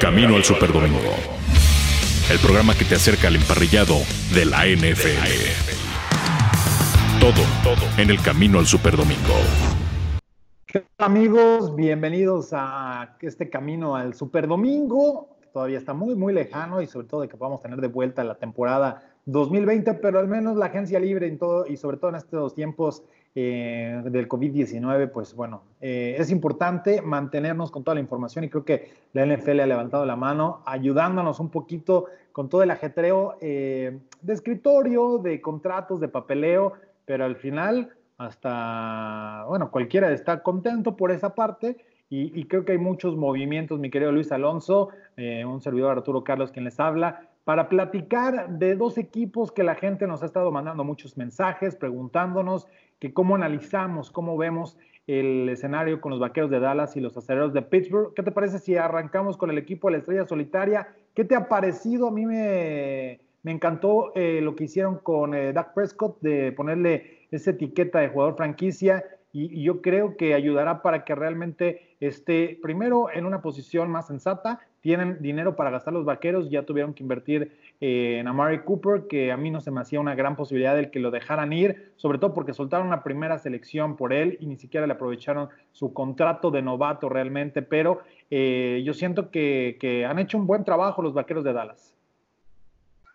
Camino al Superdomingo. El programa que te acerca al emparrillado de la NFL. Todo, todo en el Camino al Superdomingo. ¿Qué amigos? Bienvenidos a este Camino al Superdomingo. Todavía está muy, muy lejano y sobre todo de que podamos tener de vuelta la temporada 2020, pero al menos la agencia libre en todo y sobre todo en estos tiempos eh, del COVID-19, pues bueno, eh, es importante mantenernos con toda la información y creo que la NFL ha levantado la mano ayudándonos un poquito con todo el ajetreo eh, de escritorio, de contratos, de papeleo, pero al final hasta, bueno, cualquiera está contento por esa parte. Y, creo que hay muchos movimientos, mi querido Luis Alonso, un servidor Arturo Carlos quien les habla, para platicar de dos equipos que la gente nos ha estado mandando muchos mensajes, preguntándonos que cómo analizamos, cómo vemos el escenario con los Vaqueros de Dallas y los Acereros de Pittsburgh. ¿Qué te parece si arrancamos con el equipo de la Estrella Solitaria? ¿Qué te ha parecido? A mí me, encantó eh, lo que hicieron con eh, Dak Prescott de ponerle esa etiqueta de jugador franquicia y, yo creo que ayudará para que realmente esté primero en una posición más sensata. Tienen dinero para gastar los vaqueros, ya tuvieron que invertir eh, en Amari Cooper, que a mí no se me hacía una gran posibilidad del que lo dejaran ir, sobre todo porque soltaron una primera selección por él y ni siquiera le aprovecharon su contrato de novato realmente, pero eh, yo siento que, que han hecho un buen trabajo los vaqueros de Dallas.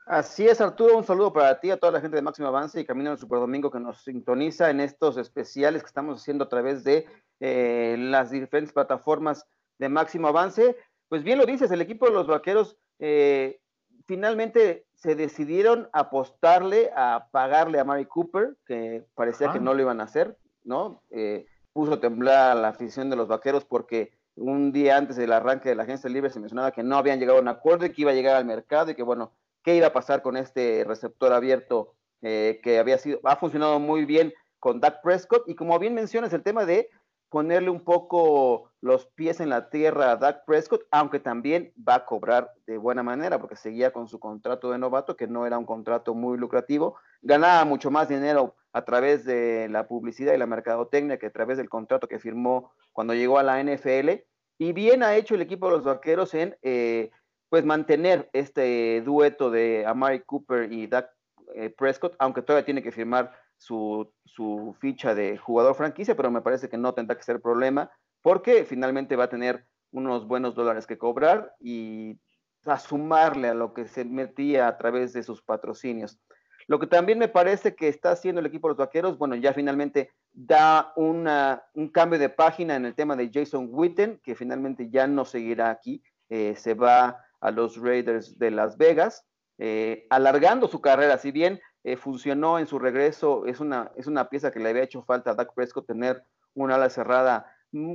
Así es, Arturo, un saludo para ti, a toda la gente de Máximo Avance y Camino del Super Domingo que nos sintoniza en estos especiales que estamos haciendo a través de eh, las diferentes plataformas de Máximo Avance. Pues bien lo dices, el equipo de los Vaqueros eh, finalmente se decidieron apostarle a pagarle a Mari Cooper, que parecía que no lo iban a hacer, ¿no? Eh, puso a temblar a la afición de los Vaqueros porque un día antes del arranque de la agencia libre se mencionaba que no habían llegado a un acuerdo y que iba a llegar al mercado y que bueno, qué iba a pasar con este receptor abierto eh, que había sido, ha funcionado muy bien con Dak Prescott. Y como bien mencionas, el tema de ponerle un poco los pies en la tierra a Dak Prescott, aunque también va a cobrar de buena manera, porque seguía con su contrato de novato, que no era un contrato muy lucrativo, ganaba mucho más dinero a través de la publicidad y la mercadotecnia que a través del contrato que firmó cuando llegó a la NFL. Y bien ha hecho el equipo de los vaqueros en eh, pues mantener este dueto de Amari Cooper y Dak eh, Prescott, aunque todavía tiene que firmar su, ficha de jugador franquicia, pero me parece que no tendrá que ser problema, porque finalmente va a tener unos buenos dólares que cobrar y a sumarle a lo que se metía a través de sus patrocinios. Lo que también me parece que está haciendo el equipo de los vaqueros, bueno, ya finalmente da un cambio de página en el tema de Jason Witten, que finalmente ya no seguirá aquí, eh, se va a los Raiders de Las Vegas, eh, alargando su carrera. Si bien eh, funcionó en su regreso, es una, es una pieza que le había hecho falta a Dak Prescott tener una ala cerrada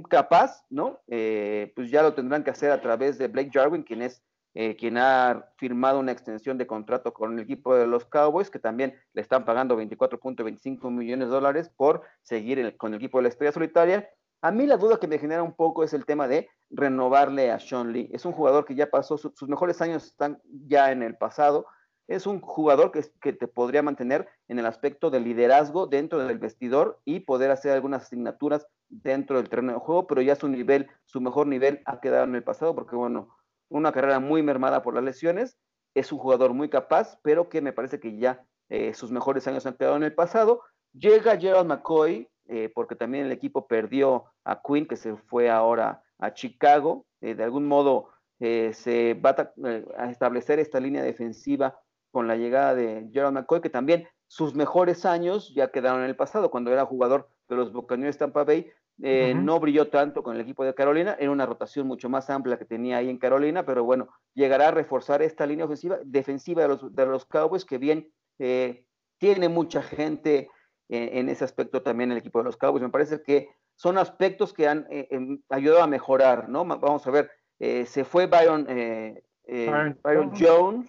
capaz, ¿no? Eh, pues ya lo tendrán que hacer a través de Blake Jarwin, quien es quien ha firmado una extensión de contrato con el equipo de los Cowboys, que también le están pagando 24.25 millones de dólares por seguir con el equipo de la Estrella Solitaria. A mí la duda que me genera un poco es el tema de renovarle a Sean Lee. Es un jugador que ya pasó, sus mejores años están ya en el pasado. Es un jugador que, que, te podría mantener en el aspecto de liderazgo dentro del vestidor y poder hacer algunas asignaturas dentro del terreno de juego, pero ya su nivel, su mejor nivel ha quedado en el pasado porque, bueno, una carrera muy mermada por las lesiones. Es un jugador muy capaz, pero que me parece que ya eh, sus mejores años han quedado en el pasado. Llega Gerald McCoy, eh, porque también el equipo perdió a Quinn, que se fue ahora a Chicago. Eh, de algún modo se va a, establecer esta línea defensiva con la llegada de Gerald McCoy, que también sus mejores años ya quedaron en el pasado, cuando era jugador de los Buccaneers Tampa Bay, no brilló tanto con el equipo de Carolina, era una rotación mucho más amplia que tenía ahí en Carolina, pero bueno, llegará a reforzar esta línea ofensiva, defensiva de los, de los Cowboys, que bien tiene mucha gente en, ese aspecto también el equipo de los Cowboys. Me parece que son aspectos que han eh, em, ayudado a mejorar, ¿no? Vamos a ver, eh, se fue Byron, eh, Byron, Jones,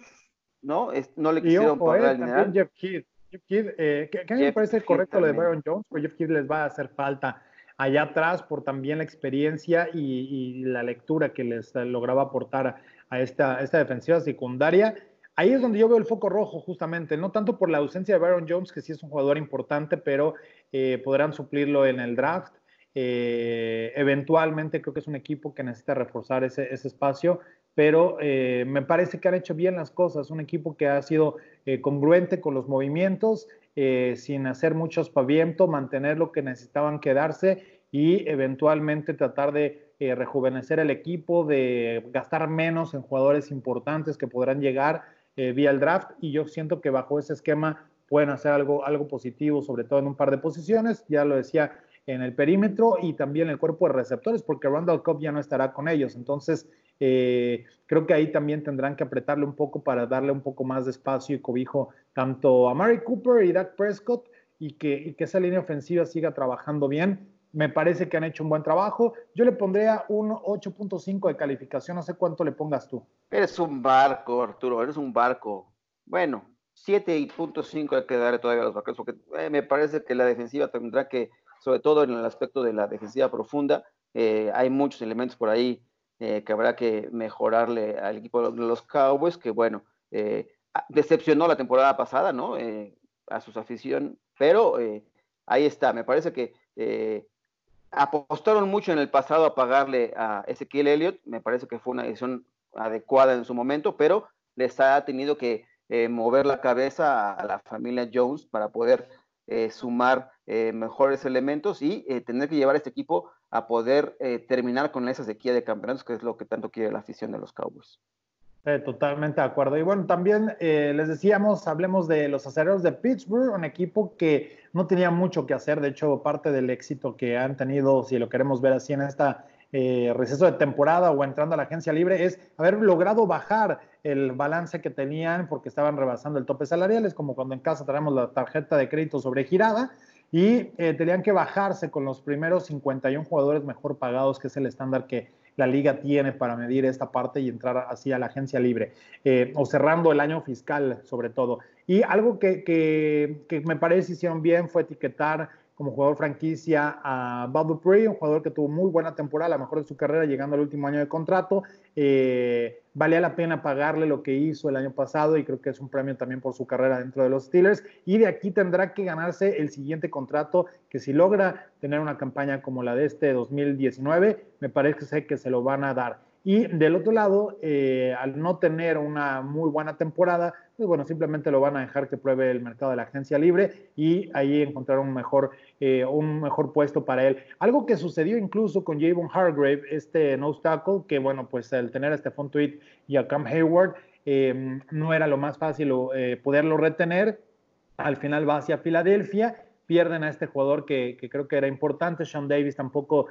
¿no? no le quisieron pagar el dinero. Jeff Kidd. Jeff Kidd, ¿qué, a mí me parece correcto lo de Byron Jones? Pues Jeff Kidd les va a hacer falta allá atrás por también la experiencia y, la lectura que les lograba aportar a esta, esta defensiva secundaria ahí es donde yo veo el foco rojo, justamente, no tanto por la ausencia de Byron Jones, que sí es un jugador importante, pero eh, podrán suplirlo en el draft. Eh, eventualmente creo que es un equipo que necesita reforzar ese, espacio, pero eh, me parece que han hecho bien las cosas. Un equipo que ha sido eh, congruente con los movimientos, sin hacer mucho espaviento, mantener lo que necesitaban quedarse y eventualmente tratar de rejuvenecer el equipo, de gastar menos en jugadores importantes que podrán llegar vía el draft. Y yo siento que bajo ese esquema pueden hacer algo, algo positivo, sobre todo en un par de posiciones. Ya lo decía en el perímetro y también el cuerpo de receptores, porque Randall Cobb ya no estará con ellos. Entonces, eh, creo que ahí también tendrán que apretarle un poco para darle un poco más de espacio y cobijo tanto a Mary Cooper y Dak Prescott y que, esa línea ofensiva siga trabajando bien. Me parece que han hecho un buen trabajo. Yo le pondría un 8.5 de calificación. No sé cuánto le pongas tú. Eres un barco, Arturo. Eres un barco. Bueno, 7.5 hay que darle todavía a los vaqueros porque eh, me parece que la defensiva tendrá que sobre todo en el aspecto de la defensiva profunda. Eh, hay muchos elementos por ahí eh, que habrá que mejorarle al equipo de los Cowboys, que bueno, eh, decepcionó la temporada pasada, ¿no? a sus afición, pero ahí está, me parece que apostaron mucho en el pasado a pagarle a Ezequiel Elliott, me parece que fue una decisión adecuada en su momento, pero les ha tenido que mover la cabeza a la familia Jones para poder sumar eh, mejores elementos y eh, tener que llevar a este equipo a poder eh, terminar con esa sequía de campeonatos, que es lo que tanto quiere la afición de los Cowboys. totalmente de acuerdo. Y bueno, también les decíamos, hablemos de los acereros de Pittsburgh, un equipo que no tenía mucho que hacer. De hecho, parte del éxito que han tenido, si lo queremos ver así en esta receso de temporada o entrando a la agencia libre, es haber logrado bajar el balance que tenían porque estaban rebasando el tope salarial. Es como cuando en casa tenemos la tarjeta de crédito sobregirada y eh, tenían que bajarse con los primeros 51 jugadores mejor pagados, que es el estándar que la liga tiene para medir esta parte y entrar así a la agencia libre, eh, o cerrando el año fiscal sobre todo. Y algo que, que, me parece hicieron bien fue etiquetar como jugador franquicia a Bob Dupree, un jugador que tuvo muy buena temporada, la mejor de su carrera, llegando al último año de contrato. Eh, valía la pena pagarle lo que hizo el año pasado y creo que es un premio también por su carrera dentro de los Steelers. Y de aquí tendrá que ganarse el siguiente contrato, que si logra tener una campaña como la de este 2019, me parece que se lo van a dar. Y del otro lado, eh, al no tener una muy buena temporada, pues bueno, simplemente lo van a dejar que pruebe el mercado de la agencia libre y ahí encontrar un mejor, eh, un mejor puesto para él. Algo que sucedió incluso con Javon Hargrave, este no tackle, que bueno, pues el tener a Stephon Tweet y a Cam Hayward eh, no era lo más fácil poderlo retener. Al final va hacia Filadelfia pierden a este jugador que, creo que era importante, Sean Davis tampoco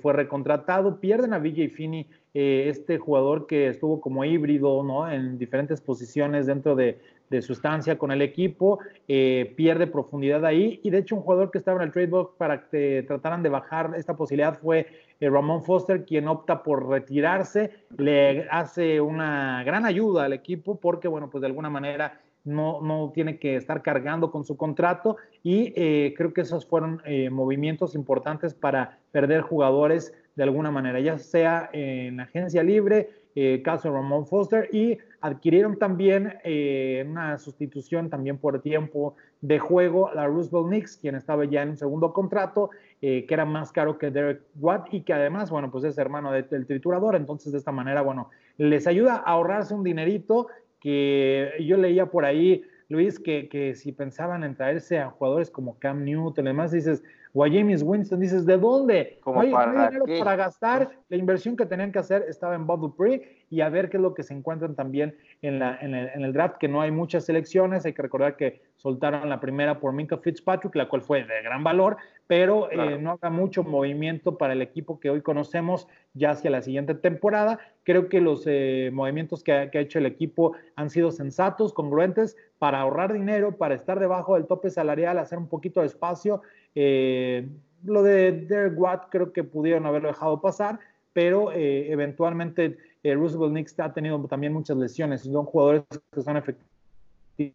fue recontratado, pierden a VJ Finney eh, este jugador que estuvo como híbrido, ¿no? En diferentes posiciones dentro de, su estancia con el equipo, eh, pierde profundidad ahí. Y de hecho un jugador que estaba en el trade box para que trataran de bajar esta posibilidad fue eh, Ramón Foster, quien opta por retirarse, le hace una gran ayuda al equipo porque, bueno, pues de alguna manera no, no tiene que estar cargando con su contrato y creo que esos fueron movimientos importantes para perder jugadores de alguna manera, ya sea en agencia libre, eh, caso Ramón Foster, y adquirieron también eh, una sustitución también por tiempo de juego, la Roosevelt Knicks, quien estaba ya en un segundo contrato, eh, que era más caro que Derek Watt y que además, bueno, pues es hermano del triturador, entonces de esta manera, bueno, les ayuda a ahorrarse un dinerito que yo leía por ahí, Luis, que, que si pensaban en traerse a jugadores como Cam Newton y demás, dices, o a James Winston, dices, ¿de dónde? Como para, dinero para gastar, la inversión que tenían que hacer estaba en Bob Dupree y a ver qué es lo que se encuentran también en, la, en, el, draft, que no hay muchas selecciones, hay que recordar que soltaron la primera por Minka Fitzpatrick, la cual fue de gran valor, pero eh, no haga mucho movimiento para el equipo que hoy conocemos ya hacia la siguiente temporada. Creo que los eh, movimientos que ha, que ha, hecho el equipo han sido sensatos, congruentes, para ahorrar dinero, para estar debajo del tope salarial, hacer un poquito de espacio. Eh, lo de Derek Watt creo que pudieron haberlo dejado pasar, pero eh, eventualmente eh, Roosevelt Knicks ha tenido también muchas lesiones. Son jugadores que son efectivos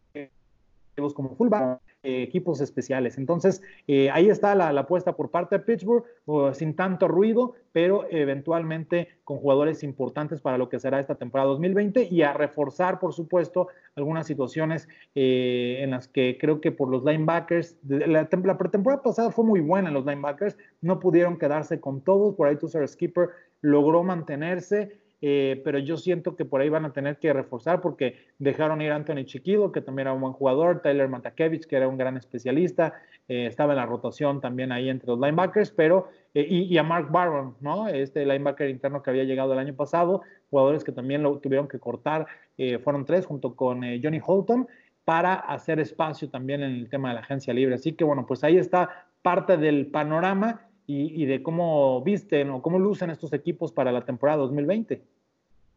como fullback equipos especiales. Entonces, eh, ahí está la, apuesta por parte de Pittsburgh, sin tanto ruido, pero eventualmente con jugadores importantes para lo que será esta temporada 2020 y a reforzar, por supuesto, algunas situaciones eh, en las que creo que por los linebackers, la, la, pretemporada pasada fue muy buena en los linebackers, no pudieron quedarse con todos, por ahí Tusser Skipper logró mantenerse. Eh, pero yo siento que por ahí van a tener que reforzar porque dejaron ir a Anthony Chiquilo, que también era un buen jugador, Tyler Matakevich, que era un gran especialista, eh, estaba en la rotación también ahí entre los linebackers, pero, eh, y, a Mark Barron, ¿no? Este linebacker interno que había llegado el año pasado, jugadores que también lo tuvieron que cortar, fueron tres junto con Johnny Holton para hacer espacio también en el tema de la agencia libre. Así que bueno, pues ahí está parte del panorama y, de cómo visten o cómo lucen estos equipos para la temporada 2020.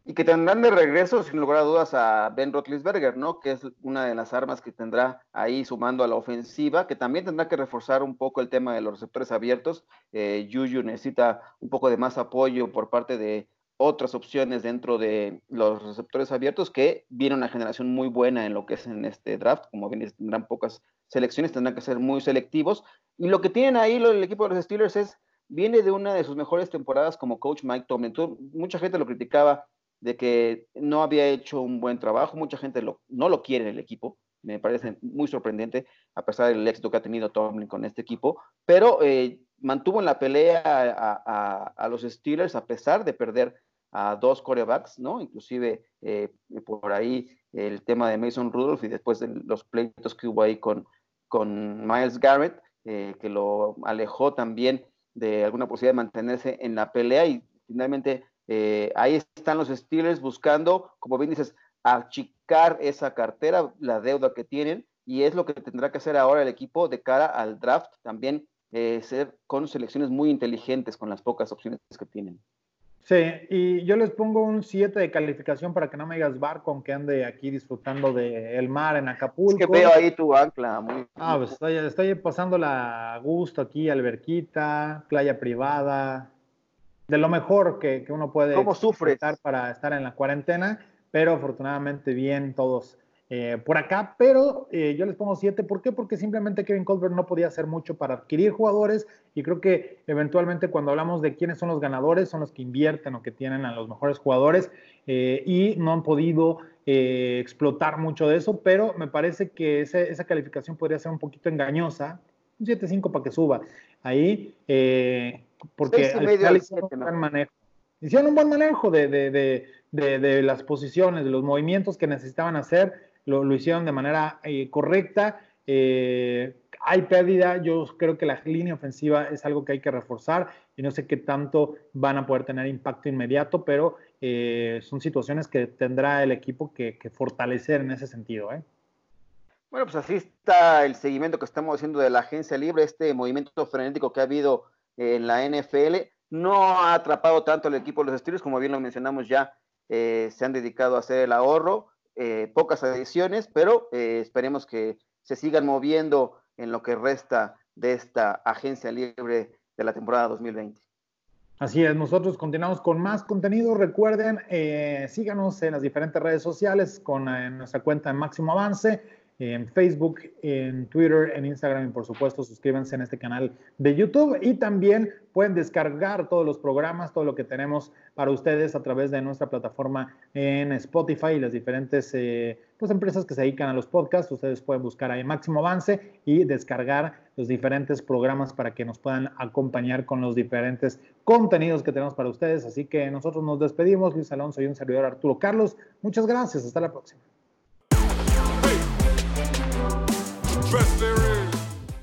Y que tendrán de regreso, sin lugar a dudas, a Ben Roethlisberger, ¿no? Que es una de las armas que tendrá ahí sumando a la ofensiva, que también tendrá que reforzar un poco el tema de los receptores abiertos. Eh, Yuyu necesita un poco de más apoyo por parte de otras opciones dentro de los receptores abiertos, que viene una generación muy buena en lo que es en este draft, como bien tendrán pocas selecciones, tendrán que ser muy selectivos. Y lo que tienen ahí el equipo de los Steelers es, viene de una de sus mejores temporadas como coach Mike Tomlin. mucha gente lo criticaba de que no había hecho un buen trabajo, mucha gente lo, no lo quiere en el equipo, me parece muy sorprendente, a pesar del éxito que ha tenido Tomlin con este equipo, pero eh, mantuvo en la pelea a, los Steelers a pesar de perder a dos corebacks, ¿no? Inclusive eh, por ahí el tema de Mason Rudolph y después de los pleitos que hubo ahí con, con Miles Garrett, eh, que lo alejó también de alguna posibilidad de mantenerse en la pelea y finalmente eh, ahí están los Steelers buscando, como bien dices, achicar esa cartera, la deuda que tienen y es lo que tendrá que hacer ahora el equipo de cara al draft, también ser con selecciones muy inteligentes con las pocas opciones que tienen. Sí, y yo les pongo un 7 de calificación para que no me digas barco, aunque ande aquí disfrutando del mar en Acapulco. Es que veo ahí tu ancla. Muy... Ah, pues estoy, estoy pasándola a gusto aquí, alberquita, playa privada, de lo mejor que, que uno puede ¿Cómo sufres? para estar en la cuarentena, pero afortunadamente bien todos eh, por acá, pero eh, yo les pongo siete. ¿Por qué? Porque simplemente Kevin Colbert no podía hacer mucho para adquirir jugadores y creo que eventualmente cuando hablamos de quiénes son los ganadores, son los que invierten o que tienen a los mejores jugadores eh, y no han podido explotar mucho de eso, pero me parece que esa calificación podría ser un poquito engañosa. Un 7-5 para que suba. Ahí, porque al final hicieron un buen manejo. Hicieron un buen manejo de, de, de, de, las posiciones, de los movimientos que necesitaban hacer lo, hicieron de manera eh, correcta. Eh, hay pérdida, yo creo que la línea ofensiva es algo que hay que reforzar y no sé qué tanto van a poder tener impacto inmediato, pero eh, son situaciones que tendrá el equipo que, fortalecer en ese sentido. Bueno, pues así está el seguimiento que estamos haciendo de la agencia libre, este movimiento frenético que ha habido en la NFL. No ha atrapado tanto al equipo de los Steelers, como bien lo mencionamos ya, se han dedicado a hacer el ahorro eh, pocas adiciones, pero eh, esperemos que se sigan moviendo en lo que resta de esta agencia libre de la temporada 2020. Así es, nosotros continuamos con más contenido. Recuerden, eh, síganos en las diferentes redes sociales con nuestra cuenta en Máximo Avance en Facebook, en Twitter, en Instagram y por supuesto suscríbanse en este canal de YouTube y también pueden descargar todos los programas, todo lo que tenemos para ustedes a través de nuestra plataforma en Spotify y las diferentes eh, pues, empresas que se dedican a los podcasts. Ustedes pueden buscar ahí Máximo Avance y descargar los diferentes programas para que nos puedan acompañar con los diferentes contenidos que tenemos para ustedes. Así que nosotros nos despedimos. Luis Alonso y un servidor Arturo Carlos. Muchas gracias. Hasta la próxima. dressed there